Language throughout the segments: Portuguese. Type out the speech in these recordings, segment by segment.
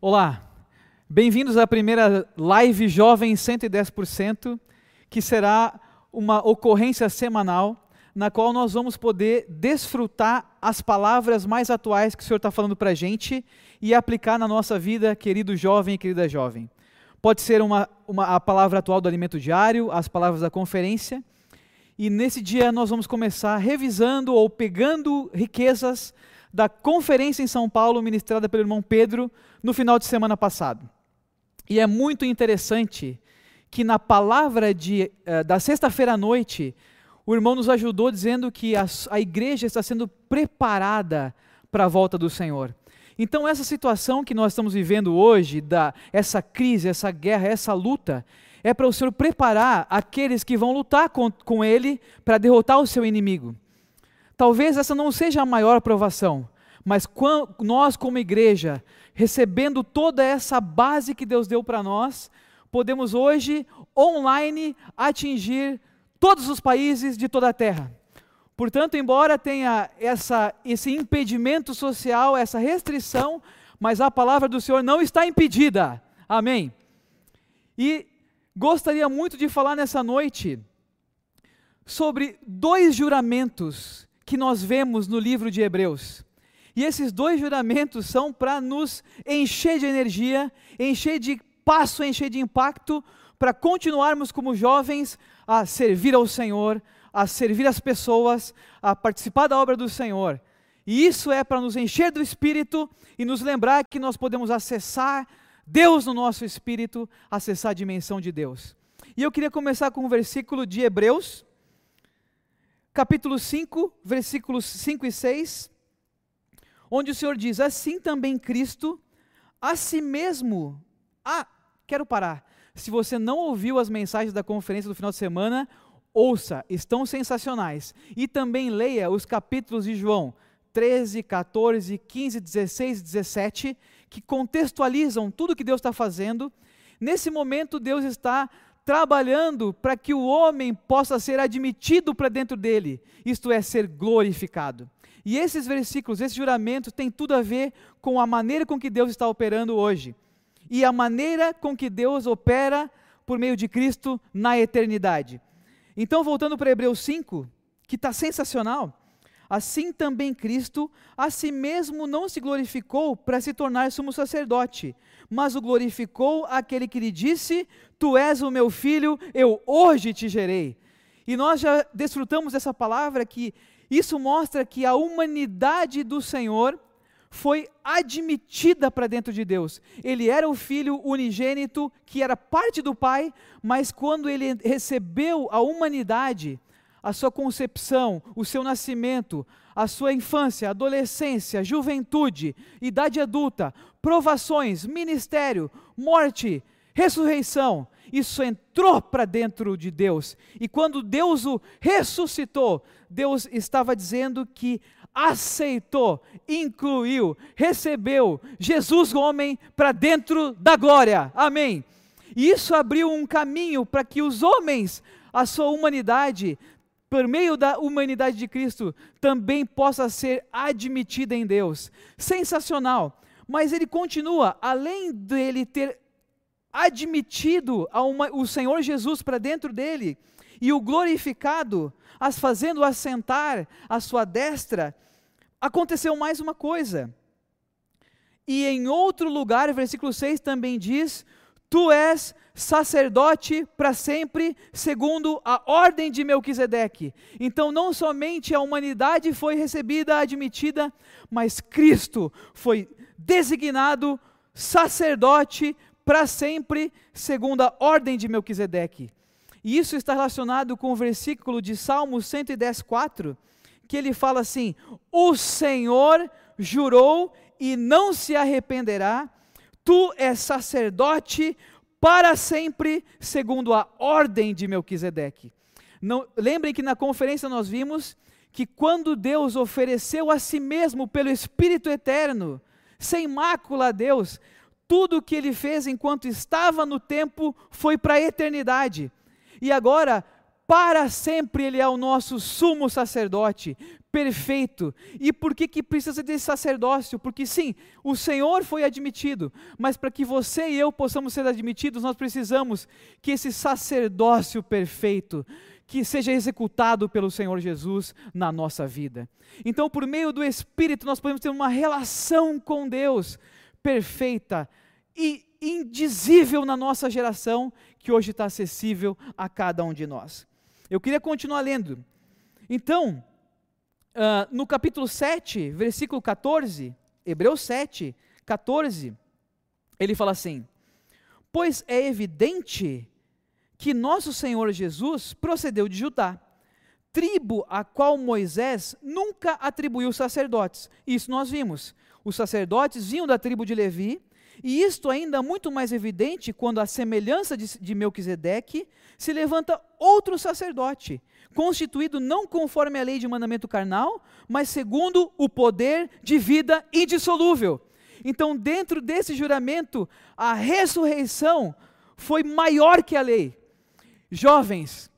Olá, bem-vindos à primeira live Jovem 110%, que será uma ocorrência semanal na qual nós vamos poder desfrutar as palavras mais atuais que o Senhor está falando para a gente e aplicar na nossa vida, querido jovem e querida jovem. Pode ser uma, uma, a palavra atual do alimento diário, as palavras da conferência, e nesse dia nós vamos começar revisando ou pegando riquezas da conferência em São Paulo ministrada pelo irmão Pedro no final de semana passado. E é muito interessante que na palavra de, uh, da sexta-feira à noite, o irmão nos ajudou dizendo que a, a igreja está sendo preparada para a volta do Senhor. Então, essa situação que nós estamos vivendo hoje, da, essa crise, essa guerra, essa luta, é para o Senhor preparar aqueles que vão lutar com, com Ele para derrotar o seu inimigo. Talvez essa não seja a maior provação, mas nós, como igreja, recebendo toda essa base que Deus deu para nós, podemos hoje, online, atingir todos os países de toda a terra. Portanto, embora tenha essa, esse impedimento social, essa restrição, mas a palavra do Senhor não está impedida. Amém. E gostaria muito de falar nessa noite sobre dois juramentos que nós vemos no livro de Hebreus. E esses dois juramentos são para nos encher de energia, encher de passo, encher de impacto, para continuarmos como jovens a servir ao Senhor, a servir as pessoas, a participar da obra do Senhor. E isso é para nos encher do espírito e nos lembrar que nós podemos acessar Deus no nosso espírito, acessar a dimensão de Deus. E eu queria começar com um versículo de Hebreus, capítulo 5, versículos 5 e 6, onde o Senhor diz: Assim também Cristo, a si mesmo. Ah, quero parar. Se você não ouviu as mensagens da conferência do final de semana, ouça, estão sensacionais. E também leia os capítulos de João 13, 14, 15, 16 17, que contextualizam tudo que Deus está fazendo. Nesse momento, Deus está trabalhando para que o homem possa ser admitido para dentro dele, isto é, ser glorificado. E esses versículos, esses juramentos, têm tudo a ver com a maneira com que Deus está operando hoje e a maneira com que Deus opera por meio de Cristo na eternidade. Então, voltando para Hebreus 5, que está sensacional, Assim também Cristo a si mesmo não se glorificou para se tornar sumo sacerdote, mas o glorificou aquele que lhe disse: Tu és o meu filho, eu hoje te gerei. E nós já desfrutamos dessa palavra que isso mostra que a humanidade do Senhor foi admitida para dentro de Deus. Ele era o filho unigênito que era parte do Pai, mas quando ele recebeu a humanidade, a sua concepção, o seu nascimento, a sua infância, adolescência, juventude, idade adulta, provações, ministério, morte, ressurreição, isso entrou para dentro de Deus. E quando Deus o ressuscitou, Deus estava dizendo que aceitou, incluiu, recebeu Jesus homem para dentro da glória. Amém. E isso abriu um caminho para que os homens, a sua humanidade, por meio da humanidade de Cristo, também possa ser admitida em Deus. Sensacional. Mas ele continua, além dele ter admitido uma, o Senhor Jesus para dentro dele e o glorificado, as fazendo assentar à sua destra, aconteceu mais uma coisa. E em outro lugar, versículo 6 também diz: Tu és sacerdote para sempre, segundo a ordem de Melquisedeque. Então, não somente a humanidade foi recebida, admitida, mas Cristo foi designado sacerdote para sempre, segundo a ordem de Melquisedeque. E isso está relacionado com o versículo de Salmo 110, 4, que ele fala assim: O Senhor jurou e não se arrependerá, tu és sacerdote para sempre, segundo a ordem de Melquisedeque. Não, lembrem que na conferência nós vimos que quando Deus ofereceu a si mesmo pelo Espírito eterno, sem mácula a Deus, tudo o que ele fez enquanto estava no tempo foi para a eternidade. E agora, para sempre Ele é o nosso sumo sacerdote, perfeito. E por que, que precisa desse sacerdócio? Porque sim, o Senhor foi admitido, mas para que você e eu possamos ser admitidos, nós precisamos que esse sacerdócio perfeito, que seja executado pelo Senhor Jesus na nossa vida. Então, por meio do Espírito, nós podemos ter uma relação com Deus perfeita e indizível na nossa geração, que hoje está acessível a cada um de nós. Eu queria continuar lendo. Então, uh, no capítulo 7, versículo 14, Hebreus 7, 14, ele fala assim: Pois é evidente que nosso Senhor Jesus procedeu de Judá, tribo a qual Moisés nunca atribuiu sacerdotes. Isso nós vimos. Os sacerdotes vinham da tribo de Levi, e isto ainda muito mais evidente quando, à semelhança de, de Melquisedeque, se levanta outro sacerdote, constituído não conforme a lei de mandamento carnal, mas segundo o poder de vida indissolúvel. Então, dentro desse juramento, a ressurreição foi maior que a lei. Jovens,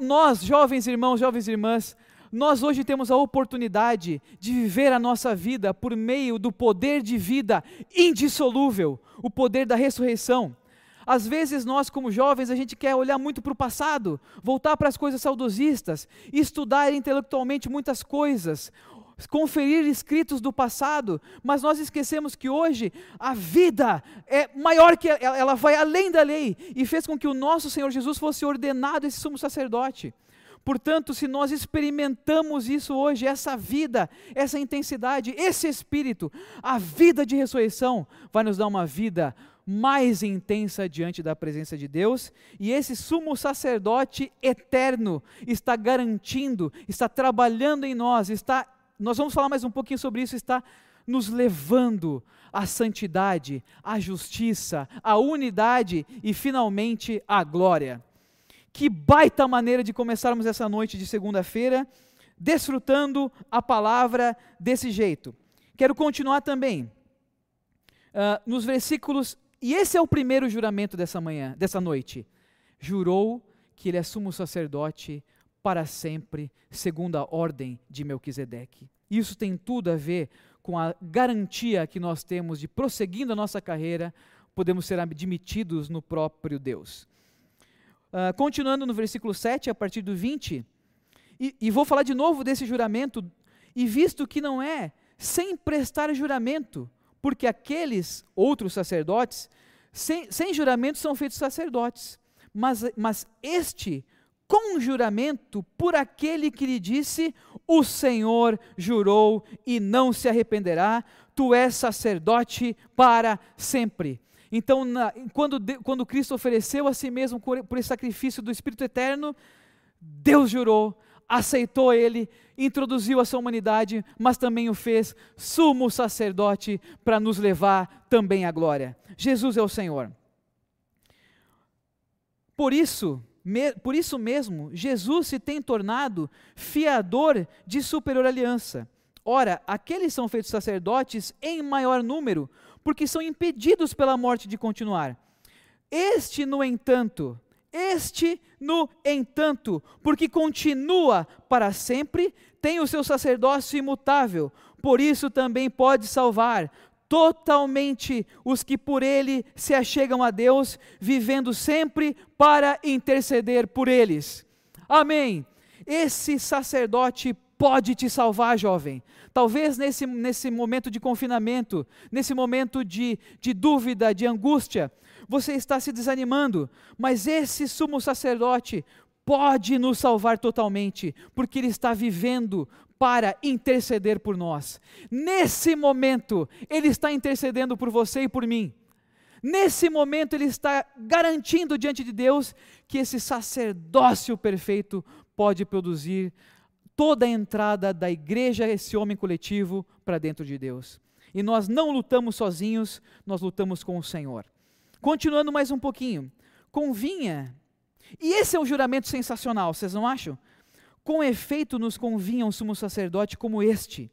nós, jovens irmãos, jovens irmãs, nós hoje temos a oportunidade de viver a nossa vida por meio do poder de vida indissolúvel, o poder da ressurreição. Às vezes nós, como jovens, a gente quer olhar muito para o passado, voltar para as coisas saudosistas, estudar intelectualmente muitas coisas, conferir escritos do passado, mas nós esquecemos que hoje a vida é maior que ela, ela vai além da lei e fez com que o nosso Senhor Jesus fosse ordenado esse sumo sacerdote. Portanto, se nós experimentamos isso hoje, essa vida, essa intensidade, esse espírito, a vida de ressurreição vai nos dar uma vida mais intensa diante da presença de Deus, e esse sumo sacerdote eterno está garantindo, está trabalhando em nós, está nós vamos falar mais um pouquinho sobre isso, está nos levando à santidade, à justiça, à unidade e finalmente à glória. Que baita maneira de começarmos essa noite de segunda-feira, desfrutando a palavra desse jeito. Quero continuar também uh, nos versículos, e esse é o primeiro juramento dessa manhã, dessa noite. Jurou que ele é sumo sacerdote para sempre, segundo a ordem de Melquisedeque. Isso tem tudo a ver com a garantia que nós temos de prosseguindo a nossa carreira, podemos ser admitidos no próprio Deus. Uh, continuando no versículo 7, a partir do 20, e, e vou falar de novo desse juramento, e visto que não é sem prestar juramento, porque aqueles outros sacerdotes, sem, sem juramento, são feitos sacerdotes, mas, mas este com juramento por aquele que lhe disse: O Senhor jurou e não se arrependerá, tu és sacerdote para sempre. Então, na, quando, quando Cristo ofereceu a si mesmo por, por esse sacrifício do Espírito Eterno, Deus jurou, aceitou ele, introduziu a sua humanidade, mas também o fez sumo sacerdote para nos levar também à glória. Jesus é o Senhor. Por isso, por isso mesmo, Jesus se tem tornado fiador de superior aliança. Ora, aqueles são feitos sacerdotes em maior número, porque são impedidos pela morte de continuar. Este, no entanto, este, no entanto, porque continua para sempre, tem o seu sacerdócio imutável, por isso também pode salvar totalmente os que por ele se achegam a Deus, vivendo sempre para interceder por eles. Amém. Esse sacerdote pode te salvar, jovem. Talvez nesse, nesse momento de confinamento, nesse momento de, de dúvida, de angústia, você está se desanimando, mas esse sumo sacerdote pode nos salvar totalmente, porque ele está vivendo para interceder por nós. Nesse momento, Ele está intercedendo por você e por mim. Nesse momento, Ele está garantindo diante de Deus que esse sacerdócio perfeito pode produzir toda a entrada da igreja, esse homem coletivo, para dentro de Deus. E nós não lutamos sozinhos, nós lutamos com o Senhor. Continuando mais um pouquinho, convinha, e esse é um juramento sensacional, vocês não acham? Com efeito nos convinha um sumo sacerdote como este,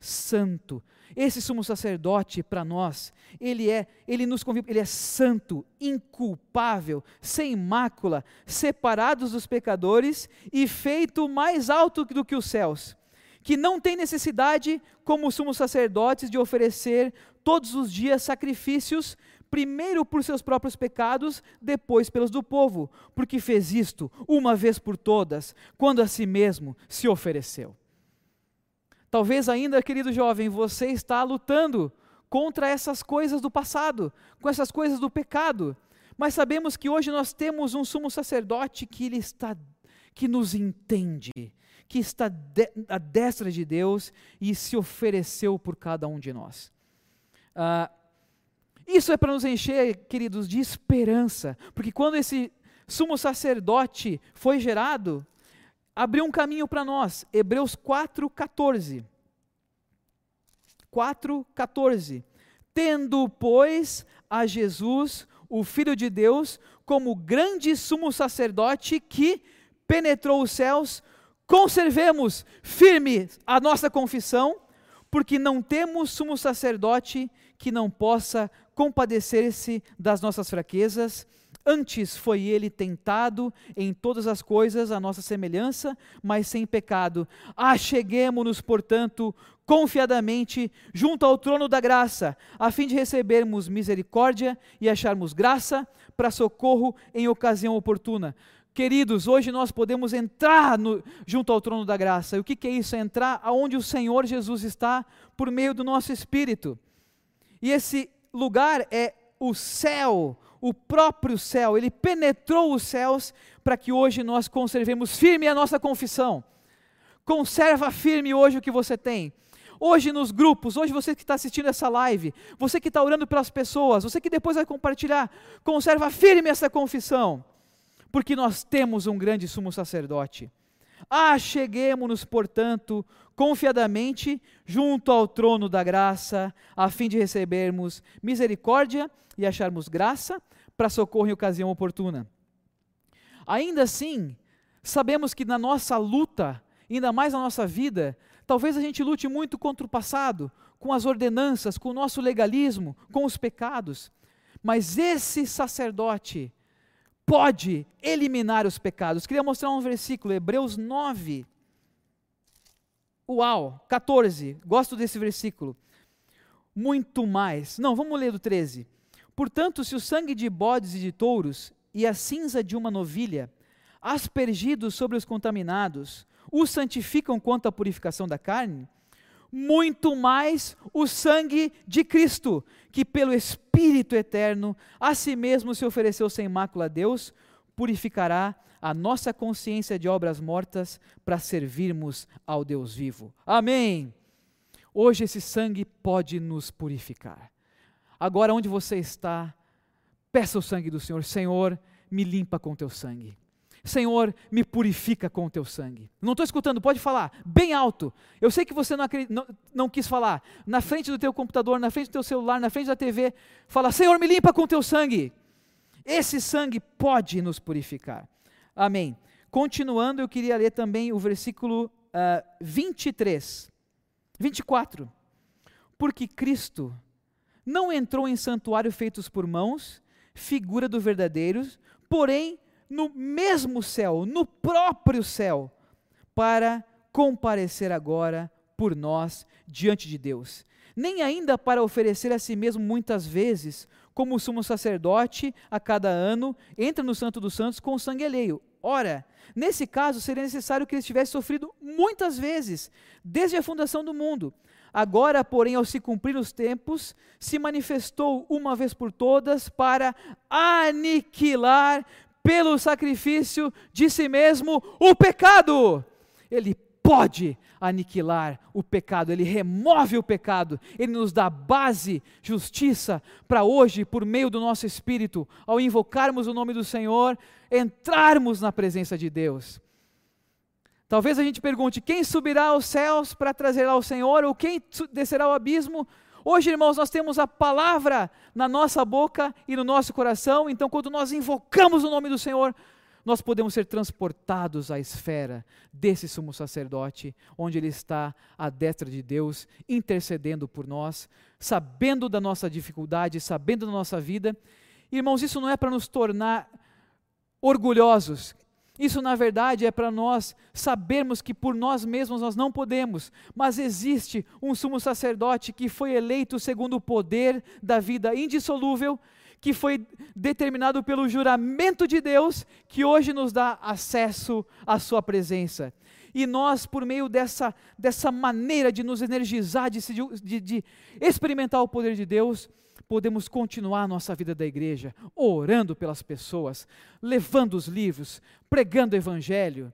santo. Esse sumo sacerdote para nós, ele é, ele nos convida, ele é santo, inculpável, sem mácula, separados dos pecadores e feito mais alto do que os céus, que não tem necessidade, como sumos sacerdotes, de oferecer todos os dias sacrifícios, primeiro por seus próprios pecados, depois pelos do povo, porque fez isto uma vez por todas, quando a si mesmo se ofereceu. Talvez ainda, querido jovem, você está lutando contra essas coisas do passado, com essas coisas do pecado. Mas sabemos que hoje nós temos um sumo sacerdote que ele está que nos entende, que está de, à destra de Deus e se ofereceu por cada um de nós. Ah, isso é para nos encher, queridos, de esperança, porque quando esse sumo sacerdote foi gerado, abriu um caminho para nós. Hebreus 4:14. 4:14. Tendo, pois, a Jesus, o filho de Deus, como grande sumo sacerdote que penetrou os céus, conservemos firme a nossa confissão, porque não temos sumo sacerdote que não possa compadecer-se das nossas fraquezas, Antes foi ele tentado em todas as coisas a nossa semelhança, mas sem pecado. Acheguemo-nos, portanto, confiadamente junto ao trono da graça, a fim de recebermos misericórdia e acharmos graça para socorro em ocasião oportuna. Queridos, hoje nós podemos entrar no, junto ao trono da graça. E o que, que é isso? É entrar aonde o Senhor Jesus está por meio do nosso Espírito. E esse lugar é o céu, o próprio céu, ele penetrou os céus para que hoje nós conservemos firme a nossa confissão. Conserva firme hoje o que você tem. Hoje nos grupos, hoje você que está assistindo essa live, você que está orando pelas pessoas, você que depois vai compartilhar, conserva firme essa confissão, porque nós temos um grande sumo sacerdote. Acheguemos-nos, portanto, confiadamente junto ao trono da graça, a fim de recebermos misericórdia e acharmos graça para socorro em ocasião oportuna. Ainda assim, sabemos que na nossa luta, ainda mais na nossa vida, talvez a gente lute muito contra o passado, com as ordenanças, com o nosso legalismo, com os pecados. Mas esse sacerdote pode eliminar os pecados. Queria mostrar um versículo, Hebreus 9. Uau, 14. Gosto desse versículo. Muito mais. Não, vamos ler do 13. Portanto, se o sangue de bodes e de touros e a cinza de uma novilha, aspergidos sobre os contaminados, os santificam quanto à purificação da carne, muito mais o sangue de Cristo, que pelo Espírito eterno a si mesmo se ofereceu sem mácula a Deus, purificará a nossa consciência de obras mortas para servirmos ao Deus vivo. Amém. Hoje esse sangue pode nos purificar. Agora, onde você está, peça o sangue do Senhor. Senhor, me limpa com teu sangue. Senhor, me purifica com o teu sangue. Não estou escutando, pode falar, bem alto. Eu sei que você não, não, não, quis falar. Na frente do teu computador, na frente do teu celular, na frente da TV, fala: Senhor, me limpa com o teu sangue. Esse sangue pode nos purificar. Amém. Continuando, eu queria ler também o versículo uh, 23, 24. Porque Cristo não entrou em santuário feitos por mãos, figura do verdadeiro, porém no mesmo céu, no próprio céu, para comparecer agora por nós diante de Deus. Nem ainda para oferecer a si mesmo muitas vezes, como o sumo sacerdote a cada ano entra no Santo dos Santos com o sangue alheio. Ora, nesse caso seria necessário que ele tivesse sofrido muitas vezes, desde a fundação do mundo. Agora, porém, ao se cumprir os tempos, se manifestou uma vez por todas para aniquilar pelo sacrifício de si mesmo o pecado. Ele pode aniquilar o pecado, ele remove o pecado, ele nos dá base, justiça para hoje, por meio do nosso espírito, ao invocarmos o nome do Senhor, entrarmos na presença de Deus. Talvez a gente pergunte: quem subirá aos céus para trazer ao Senhor, ou quem descerá ao abismo? Hoje, irmãos, nós temos a palavra na nossa boca e no nosso coração, então, quando nós invocamos o nome do Senhor, nós podemos ser transportados à esfera desse sumo sacerdote, onde ele está à destra de Deus, intercedendo por nós, sabendo da nossa dificuldade, sabendo da nossa vida. Irmãos, isso não é para nos tornar orgulhosos. Isso, na verdade, é para nós sabermos que por nós mesmos nós não podemos, mas existe um sumo sacerdote que foi eleito segundo o poder da vida indissolúvel que foi determinado pelo juramento de Deus, que hoje nos dá acesso à Sua presença. E nós, por meio dessa, dessa maneira de nos energizar, de, de, de experimentar o poder de Deus, podemos continuar nossa vida da igreja, orando pelas pessoas, levando os livros, pregando o Evangelho,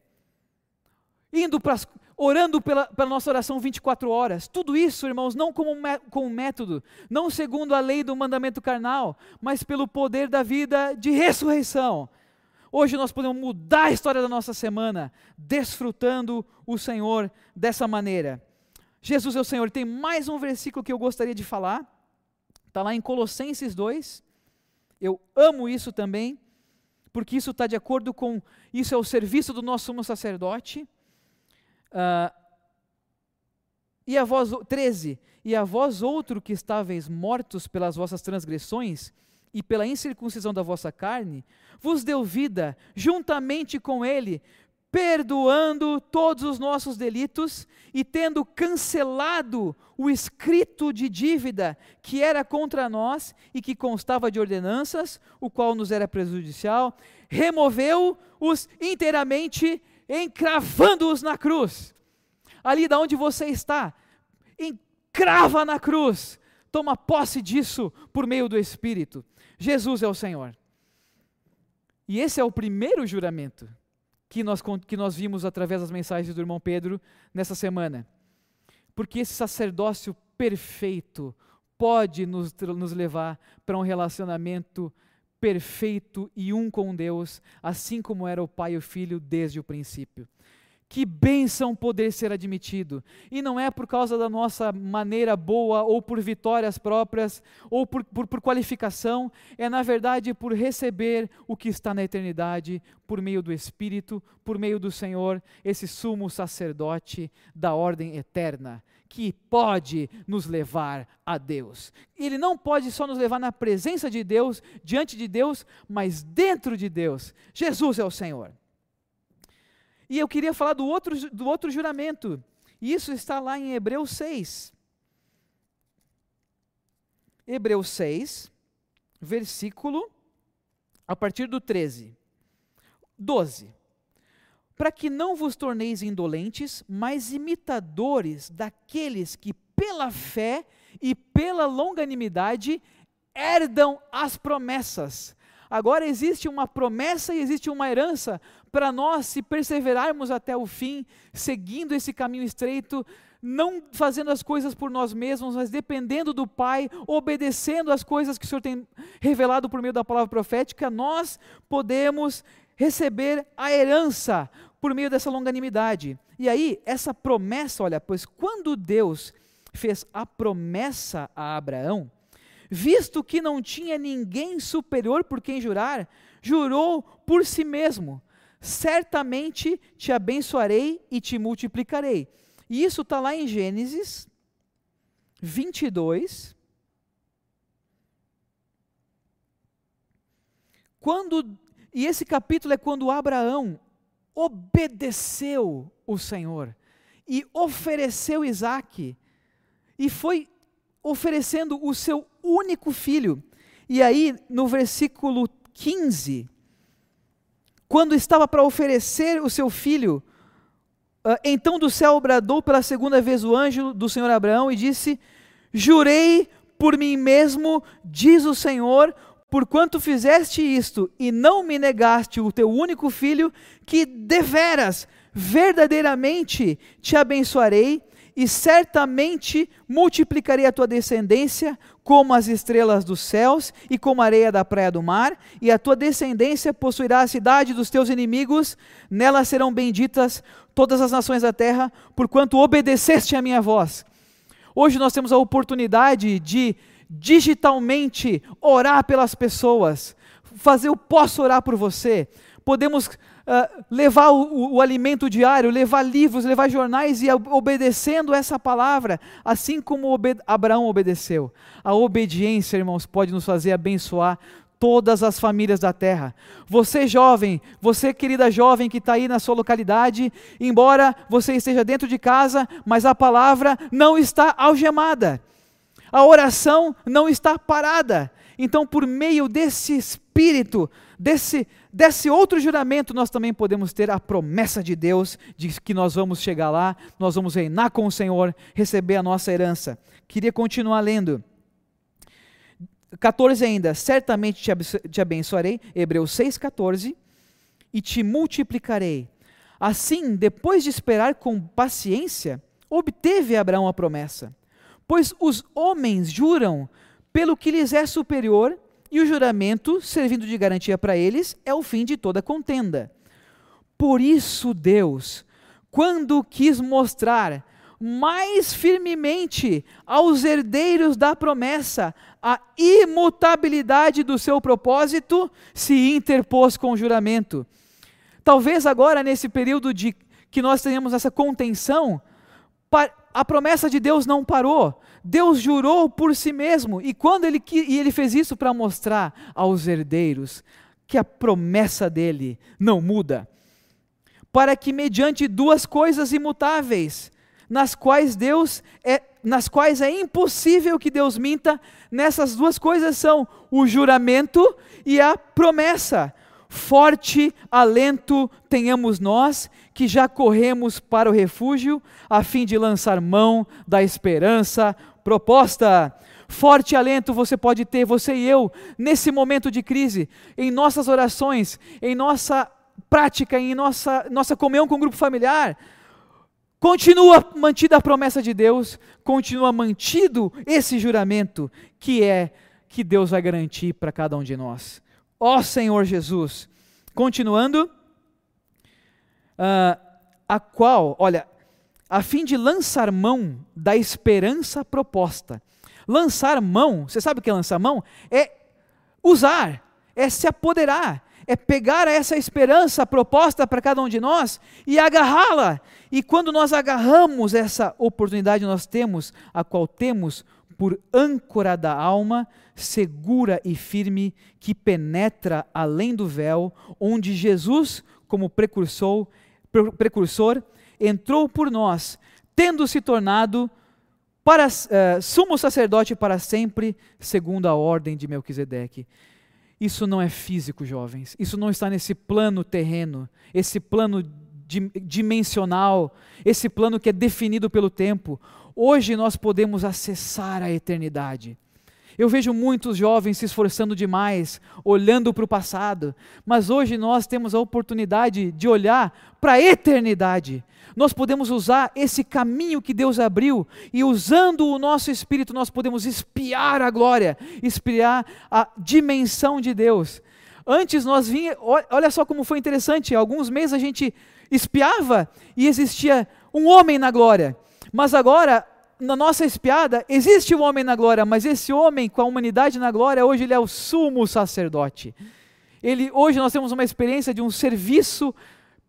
indo para orando pela, pela, nossa oração 24 horas. Tudo isso, irmãos, não como com método, não segundo a lei do mandamento carnal, mas pelo poder da vida de ressurreição. Hoje nós podemos mudar a história da nossa semana, desfrutando o Senhor dessa maneira. Jesus é o Senhor. Tem mais um versículo que eu gostaria de falar. Está lá em Colossenses 2. Eu amo isso também, porque isso está de acordo com. Isso é o serviço do nosso sumo sacerdote. Uh, e a vós, 13, e a vós outro que estáveis mortos pelas vossas transgressões e pela incircuncisão da vossa carne, vos deu vida juntamente com ele, perdoando todos os nossos delitos e tendo cancelado o escrito de dívida que era contra nós e que constava de ordenanças, o qual nos era prejudicial, removeu-os inteiramente encravando-os na cruz. Ali da onde você está, encrava na cruz. Toma posse disso por meio do Espírito. Jesus é o Senhor. E esse é o primeiro juramento que nós, que nós vimos através das mensagens do irmão Pedro nessa semana. Porque esse sacerdócio perfeito pode nos, nos levar para um relacionamento perfeito e um com Deus, assim como era o Pai e o Filho desde o princípio. Que bênção poder ser admitido. E não é por causa da nossa maneira boa, ou por vitórias próprias, ou por, por, por, qualificação, é na verdade por receber o que está na eternidade, por meio do Espírito, por meio do Senhor, esse sumo sacerdote da ordem eterna que pode nos levar a Deus. Ele não pode só nos levar na presença de Deus, diante de Deus, mas dentro de Deus. Jesus é o Senhor. E eu queria falar do outro, do outro juramento. Isso está lá em Hebreus 6. Hebreus 6, versículo a partir do 13. 12 para que não vos torneis indolentes, mas imitadores daqueles que pela fé e pela longanimidade herdam as promessas. Agora existe uma promessa e existe uma herança para nós, se perseverarmos até o fim, seguindo esse caminho estreito, não fazendo as coisas por nós mesmos, mas dependendo do Pai, obedecendo as coisas que o Senhor tem revelado por meio da palavra profética, nós podemos receber a herança por meio dessa longanimidade. E aí, essa promessa, olha, pois quando Deus fez a promessa a Abraão, visto que não tinha ninguém superior por quem jurar, jurou por si mesmo: certamente te abençoarei e te multiplicarei. E isso está lá em Gênesis 22. Quando e esse capítulo é quando Abraão obedeceu o Senhor e ofereceu Isaac, e foi oferecendo o seu único filho. E aí, no versículo 15, quando estava para oferecer o seu filho, ah, então do céu bradou pela segunda vez o anjo do Senhor Abraão e disse: Jurei por mim mesmo, diz o Senhor, porquanto fizeste isto e não me negaste o teu único filho, que deveras, verdadeiramente te abençoarei e certamente multiplicarei a tua descendência como as estrelas dos céus e como a areia da praia do mar, e a tua descendência possuirá a cidade dos teus inimigos, nela serão benditas todas as nações da terra, porquanto obedeceste a minha voz. Hoje nós temos a oportunidade de digitalmente orar pelas pessoas, fazer o posso orar por você, podemos uh, levar o, o, o, alimento diário, levar livros, levar jornais e obedecendo essa palavra, assim como obed Abraão obedeceu. A obediência, irmãos, pode nos fazer abençoar todas as famílias da terra. Você jovem, você querida jovem que está aí na sua localidade, embora você esteja dentro de casa, mas a palavra não está algemada, a oração não está parada. Então, por meio desse espírito, desse, desse outro juramento, nós também podemos ter a promessa de Deus de que nós vamos chegar lá, nós vamos reinar com o Senhor, receber a nossa herança. Queria continuar lendo. 14 ainda, certamente te abençoarei, Hebreus 6,14, e te multiplicarei. Assim, depois de esperar com paciência, obteve Abraão a promessa. Pois os homens juram pelo que lhes é superior, e o juramento, servindo de garantia para eles, é o fim de toda contenda. Por isso, Deus, quando quis mostrar mais firmemente aos herdeiros da promessa a imutabilidade do seu propósito, se interpôs com o juramento. Talvez agora, nesse período de que nós tenhamos essa contenção, a promessa de Deus não parou. Deus jurou por si mesmo, e quando ele, e ele fez isso para mostrar aos herdeiros que a promessa dele não muda, para que mediante duas coisas imutáveis, nas quais Deus é, nas quais é impossível que Deus minta, nessas duas coisas são o juramento e a promessa. Forte alento tenhamos nós, que já corremos para o refúgio, a fim de lançar mão da esperança proposta. Forte alento você pode ter, você e eu, nesse momento de crise, em nossas orações, em nossa prática, em nossa, nossa comunhão com o grupo familiar Continua mantida a promessa de Deus, continua mantido esse juramento que é que Deus vai garantir para cada um de nós. Ó Senhor Jesus, continuando, uh, a qual, olha, a fim de lançar mão da esperança proposta. Lançar mão, você sabe o que é lançar mão? É usar, é se apoderar, é pegar essa esperança proposta para cada um de nós e agarrá-la. E quando nós agarramos essa oportunidade, nós temos, a qual temos por âncora da alma, segura e firme, que penetra além do véu, onde Jesus, como precursor, precursor entrou por nós, tendo se tornado para, uh, sumo sacerdote para sempre, segundo a ordem de Melquisedeque. Isso não é físico, jovens. Isso não está nesse plano terreno, esse plano dimensional, esse plano que é definido pelo tempo. Hoje nós podemos acessar a eternidade. Eu vejo muitos jovens se esforçando demais, olhando para o passado, mas hoje nós temos a oportunidade de olhar para a eternidade. Nós podemos usar esse caminho que Deus abriu e, usando o nosso espírito, nós podemos espiar a glória, espiar a dimensão de Deus. Antes nós vinha, olha só como foi interessante, alguns meses a gente espiava e existia um homem na glória. Mas agora na nossa espiada, existe um homem na glória, mas esse homem com a humanidade na glória, hoje ele é o sumo sacerdote. Ele, hoje nós temos uma experiência de um serviço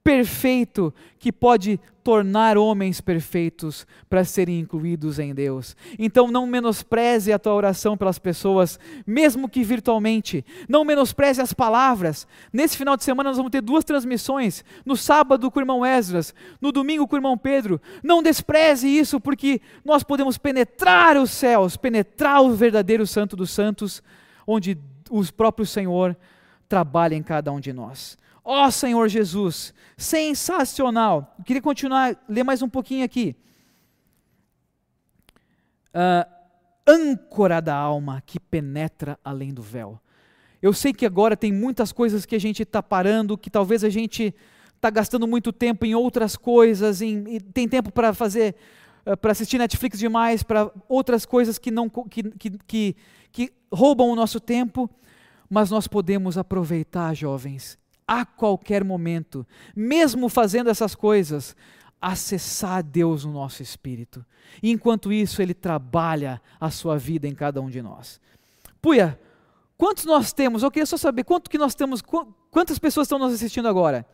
perfeito que pode tornar homens perfeitos para serem incluídos em Deus. Então não menospreze a tua oração pelas pessoas, mesmo que virtualmente. Não menospreze as palavras. Nesse final de semana nós vamos ter duas transmissões, no sábado com o irmão Esdras, no domingo com o irmão Pedro. Não despreze isso, porque nós podemos penetrar os céus, penetrar o verdadeiro santo dos santos, onde o próprio Senhor trabalha em cada um de nós. Ó oh, Senhor Jesus, sensacional. Eu queria continuar, ler mais um pouquinho aqui. Uh, âncora da alma que penetra além do véu. Eu sei que agora tem muitas coisas que a gente está parando, que talvez a gente está gastando muito tempo em outras coisas, em, tem tempo para fazer, uh, para assistir Netflix demais, para outras coisas que, não, que, que, que, que roubam o nosso tempo, mas nós podemos aproveitar, jovens, a qualquer momento, mesmo fazendo essas coisas, acessar Deus no nosso espírito. E enquanto isso, Ele trabalha a sua vida em cada um de nós. Puia, Quantos nós temos? Eu queria só saber quanto que nós temos, quantas pessoas estão nos assistindo agora?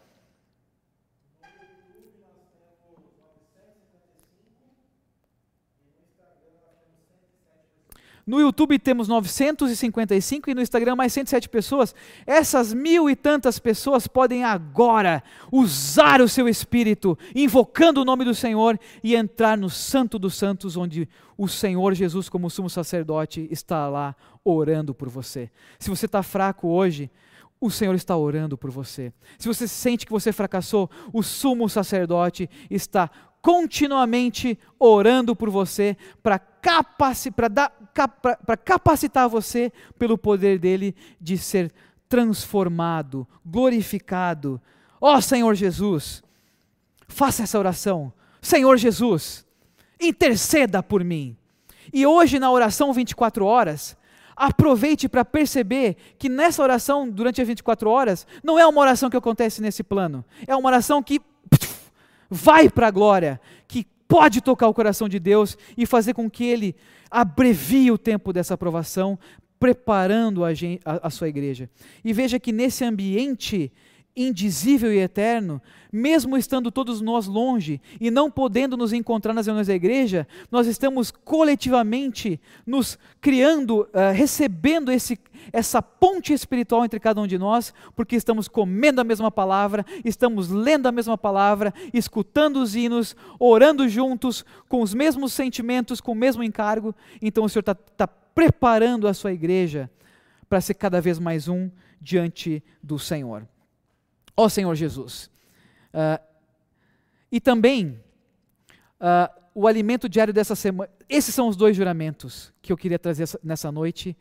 No YouTube temos 955 e no Instagram mais 107 pessoas. Essas mil e tantas pessoas podem agora usar o seu espírito, invocando o nome do Senhor e entrar no Santo dos Santos, onde o Senhor Jesus, como sumo sacerdote, está lá orando por você. Se você está fraco hoje, o Senhor está orando por você. Se você sente que você fracassou, o sumo sacerdote está continuamente orando por você para capaci capacitar você pelo poder dele de ser transformado, glorificado. Ó oh, Senhor Jesus, faça essa oração. Senhor Jesus, interceda por mim. E hoje na oração 24 horas, aproveite para perceber que nessa oração, durante as 24 horas, não é uma oração que acontece nesse plano, é uma oração que vai para a glória, que pode tocar o coração de Deus e fazer com que ele abrevie o tempo dessa aprovação, preparando a, a, a sua igreja. E veja que nesse ambiente indizível e eterno, mesmo estando todos nós longe e não podendo nos encontrar nas reuniões da igreja, nós estamos coletivamente nos criando, uh, recebendo esse, essa ponte espiritual entre cada um de nós, porque estamos comendo a mesma palavra, estamos lendo a mesma palavra, escutando os hinos, orando juntos, com os mesmos sentimentos, com o mesmo encargo. Então o Senhor está tá preparando a sua igreja para ser cada vez mais um diante do Senhor. Ó Senhor Jesus. Uh, e também uh, o alimento diário dessa semana. Esses são os dois juramentos que eu queria trazer nessa noite.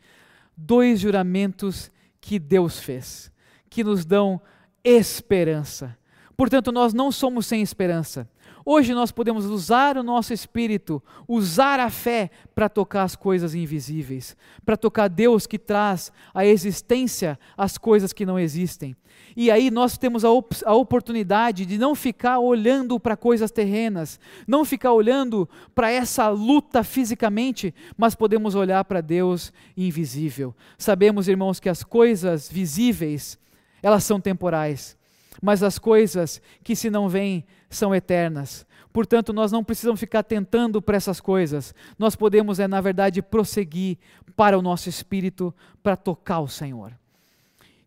Dois juramentos que Deus fez, que nos dão esperança. Portanto, nós não somos sem esperança. Hoje nós podemos usar o nosso espírito, usar a fé para tocar as coisas invisíveis, para tocar Deus que traz à existência as coisas que não existem. E aí nós temos a, op a oportunidade de não ficar olhando para coisas terrenas, não ficar olhando para essa luta fisicamente, mas podemos olhar para Deus invisível. Sabemos, irmãos, que as coisas visíveis, elas são temporais, mas as coisas que se não veem são eternas. Portanto, nós não precisamos ficar tentando para essas coisas. Nós podemos, é, na verdade, prosseguir para o nosso espírito para tocar o Senhor.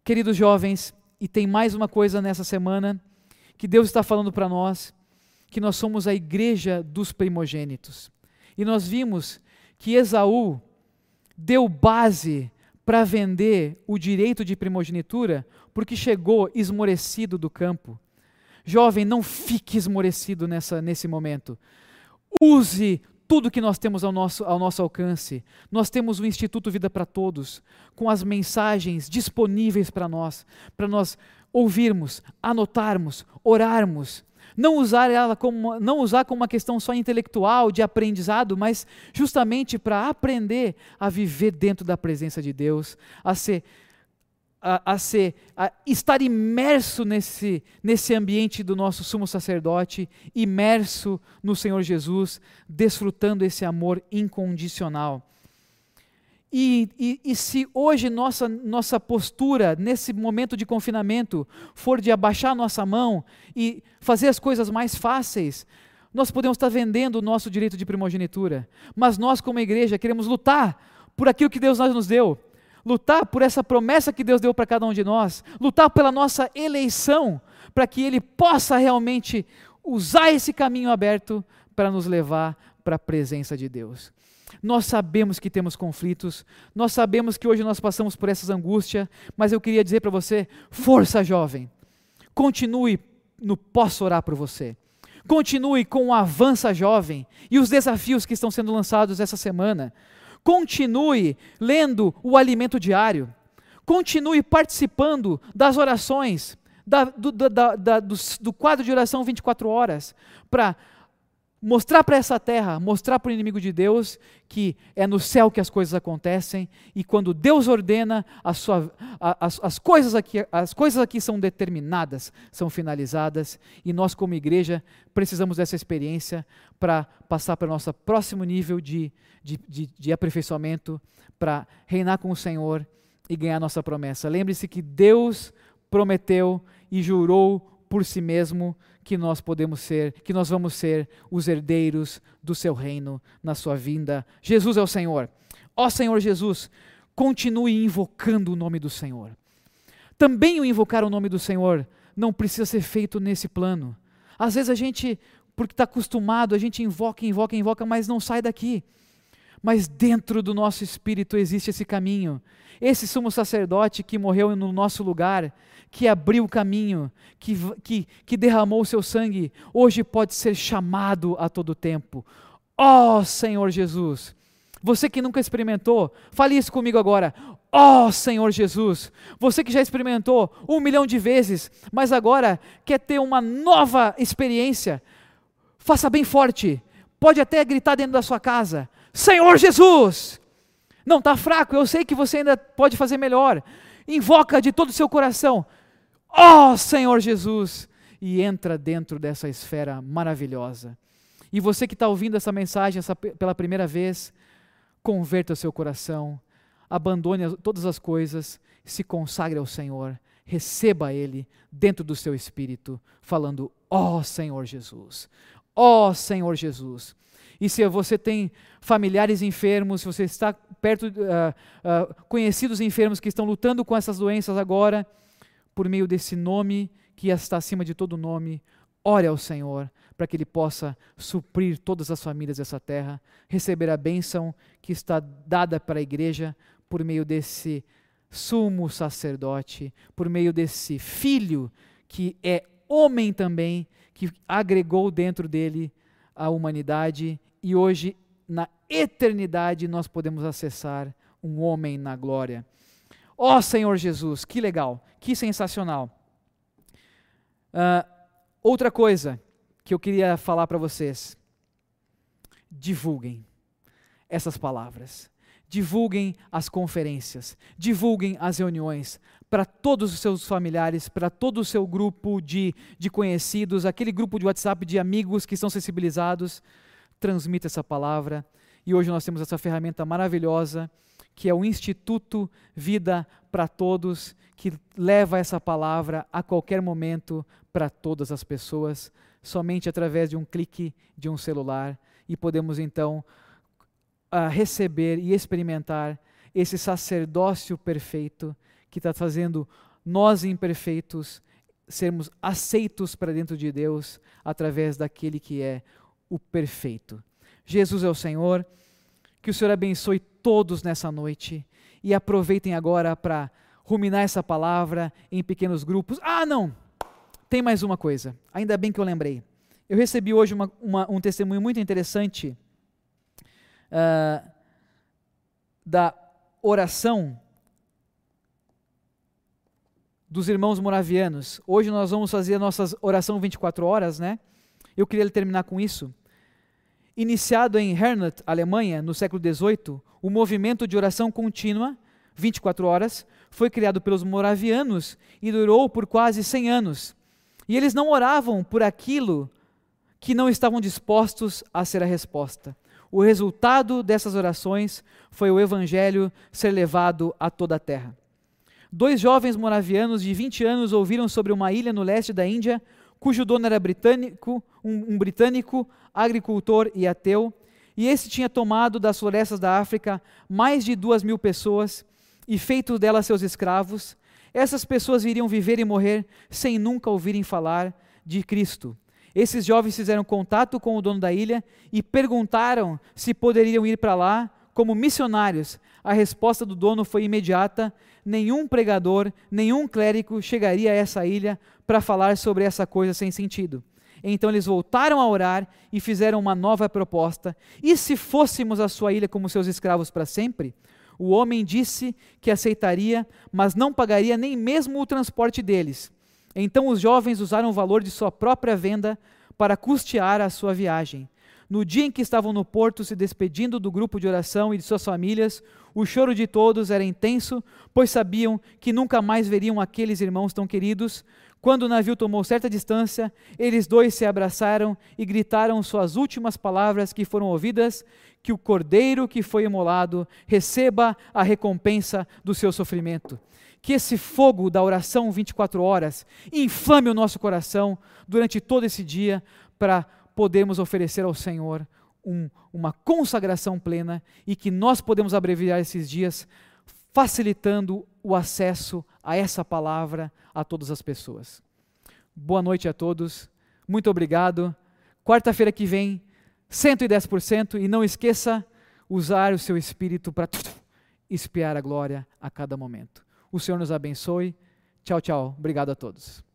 Queridos jovens, e tem mais uma coisa nessa semana que Deus está falando para nós, que nós somos a igreja dos primogênitos. E nós vimos que Esaú deu base para vender o direito de primogenitura, porque chegou esmorecido do campo. Jovem, não fique esmorecido nessa, nesse momento. Use tudo que nós temos ao nosso, ao nosso alcance. Nós temos o Instituto Vida para Todos, com as mensagens disponíveis para nós, para nós ouvirmos, anotarmos, orarmos. Não usar ela como não usar como uma questão só intelectual de aprendizado, mas justamente para aprender a viver dentro da presença de Deus, a ser a, a, ser, a estar imerso nesse, nesse ambiente do nosso sumo sacerdote, imerso no Senhor Jesus, desfrutando esse amor incondicional. E, e, e, se hoje nossa, nossa postura, nesse momento de confinamento, for de abaixar nossa mão e fazer as coisas mais fáceis, nós podemos estar vendendo o nosso direito de primogenitura. Mas nós, como igreja, queremos lutar por aquilo que Deus nos deu lutar por essa promessa que Deus deu para cada um de nós, lutar pela nossa eleição, para que Ele possa realmente usar esse caminho aberto para nos levar para a presença de Deus. Nós sabemos que temos conflitos, nós sabemos que hoje nós passamos por essas angústias, mas eu queria dizer para você: força, jovem, continue no Posso Orar por Você. Continue com o Avança Jovem e os desafios que estão sendo lançados essa semana. Continue lendo o alimento diário. Continue participando das orações, da, do, da, da, do, do quadro de oração 24 horas, para mostrar para essa terra, mostrar para o inimigo de Deus que é no céu que as coisas acontecem e quando Deus ordena, a sua, as, as, coisas aqui, as coisas aqui são determinadas, são finalizadas e nós, como igreja, precisamos dessa experiência para passar para o nosso próximo nível de, de, de, de aperfeiçoamento, para reinar com o Senhor e ganhar nossa promessa. Lembre-se que Deus prometeu e jurou por si mesmo que nós podemos ser, que nós vamos ser os herdeiros do seu reino na sua vinda. Jesus é o Senhor. Ó Senhor Jesus, continue invocando o nome do Senhor. Também o invocar o nome do Senhor não precisa ser feito nesse plano. Às vezes a gente, porque está acostumado, a gente invoca, invoca, invoca, mas não sai daqui. Mas dentro do nosso espírito existe esse caminho. Esse sumo sacerdote que morreu no nosso lugar, que abriu o caminho, que, que, que derramou o seu sangue, hoje pode ser chamado a todo tempo. Ó oh, Senhor Jesus, você que nunca experimentou, fale isso comigo agora. Ó oh, Senhor Jesus, você que já experimentou um milhão de vezes, mas agora quer ter uma nova experiência, faça bem forte. Pode até gritar dentro da sua casa: Senhor Jesus! Não, está fraco, eu sei que você ainda pode fazer melhor. Invoca de todo o seu coração: Ó oh, Senhor Jesus! E entra dentro dessa esfera maravilhosa. E você que está ouvindo essa mensagem essa, pela primeira vez, converta o seu coração, abandone todas as coisas, se consagre ao Senhor, receba Ele dentro do seu espírito, falando: Ó oh, Senhor Jesus, ó oh, Senhor Jesus. E se você tem familiares enfermos, se você está perto, uh, uh, conhecidos enfermos que estão lutando com essas doenças agora, por meio desse nome que está acima de todo nome, ore ao Senhor para que Ele possa suprir todas as famílias dessa terra, receber a bênção que está dada para a igreja por meio desse sumo sacerdote, por meio desse filho que é homem também, que agregou dentro dele a humanidade e hoje, na eternidade, nós podemos acessar um homem na glória. Ó oh, Senhor Jesus, que legal, que sensacional. Uh, outra coisa que eu queria falar para vocês. Divulguem essas palavras. Divulguem as conferências, divulguem as reuniões para todos os seus familiares, para todo o seu grupo de, de conhecidos, aquele grupo de WhatsApp de amigos que estão sensibilizados. Transmita essa palavra. E hoje nós temos essa ferramenta maravilhosa que é o Instituto Vida para Todos, que leva essa palavra a qualquer momento para todas as pessoas somente através de um clique de um celular e podemos então uh, receber e experimentar esse sacerdócio perfeito que está fazendo nós imperfeitos sermos aceitos para dentro de Deus através daquele que é o perfeito. Jesus é o Senhor. Que o Senhor abençoe todos nessa noite e aproveitem agora para ruminar essa palavra em pequenos grupos. Ah, não! Tem mais uma coisa, ainda bem que eu lembrei. Eu recebi hoje uma, uma, um testemunho muito interessante uh, da oração dos irmãos moravianos. Hoje nós vamos fazer a nossa oração 24 horas, né? Eu queria terminar com isso. Iniciado em Hernat, Alemanha, no século XVIII, o movimento de oração contínua, 24 horas, foi criado pelos moravianos e durou por quase 100 anos. E eles não oravam por aquilo que não estavam dispostos a ser a resposta. O resultado dessas orações foi o evangelho ser levado a toda a terra. Dois jovens moravianos de 20 anos ouviram sobre uma ilha no leste da Índia, cujo dono era britânico, um, um britânico, agricultor e ateu, e esse tinha tomado das florestas da África mais de duas mil pessoas e feito delas seus escravos, essas pessoas iriam viver e morrer sem nunca ouvirem falar de Cristo. Esses jovens fizeram contato com o dono da ilha e perguntaram se poderiam ir para lá como missionários. A resposta do dono foi imediata: nenhum pregador, nenhum clérigo chegaria a essa ilha para falar sobre essa coisa sem sentido. Então eles voltaram a orar e fizeram uma nova proposta. E se fôssemos a sua ilha como seus escravos para sempre? O homem disse que aceitaria, mas não pagaria nem mesmo o transporte deles. Então os jovens usaram o valor de sua própria venda para custear a sua viagem. No dia em que estavam no porto se despedindo do grupo de oração e de suas famílias, o choro de todos era intenso, pois sabiam que nunca mais veriam aqueles irmãos tão queridos. Quando o navio tomou certa distância, eles dois se abraçaram e gritaram suas últimas palavras que foram ouvidas: que o cordeiro que foi imolado receba a recompensa do seu sofrimento. Que esse fogo da oração 24 horas inflame o nosso coração durante todo esse dia para podermos oferecer ao Senhor um, uma consagração plena e que nós podemos abreviar esses dias facilitando o acesso a essa palavra a todas as pessoas. Boa noite a todos, muito obrigado. Quarta-feira que vem, 110%, e não esqueça usar o seu espírito para espiar a glória a cada momento. O Senhor nos abençoe. Tchau, tchau. Obrigado a todos.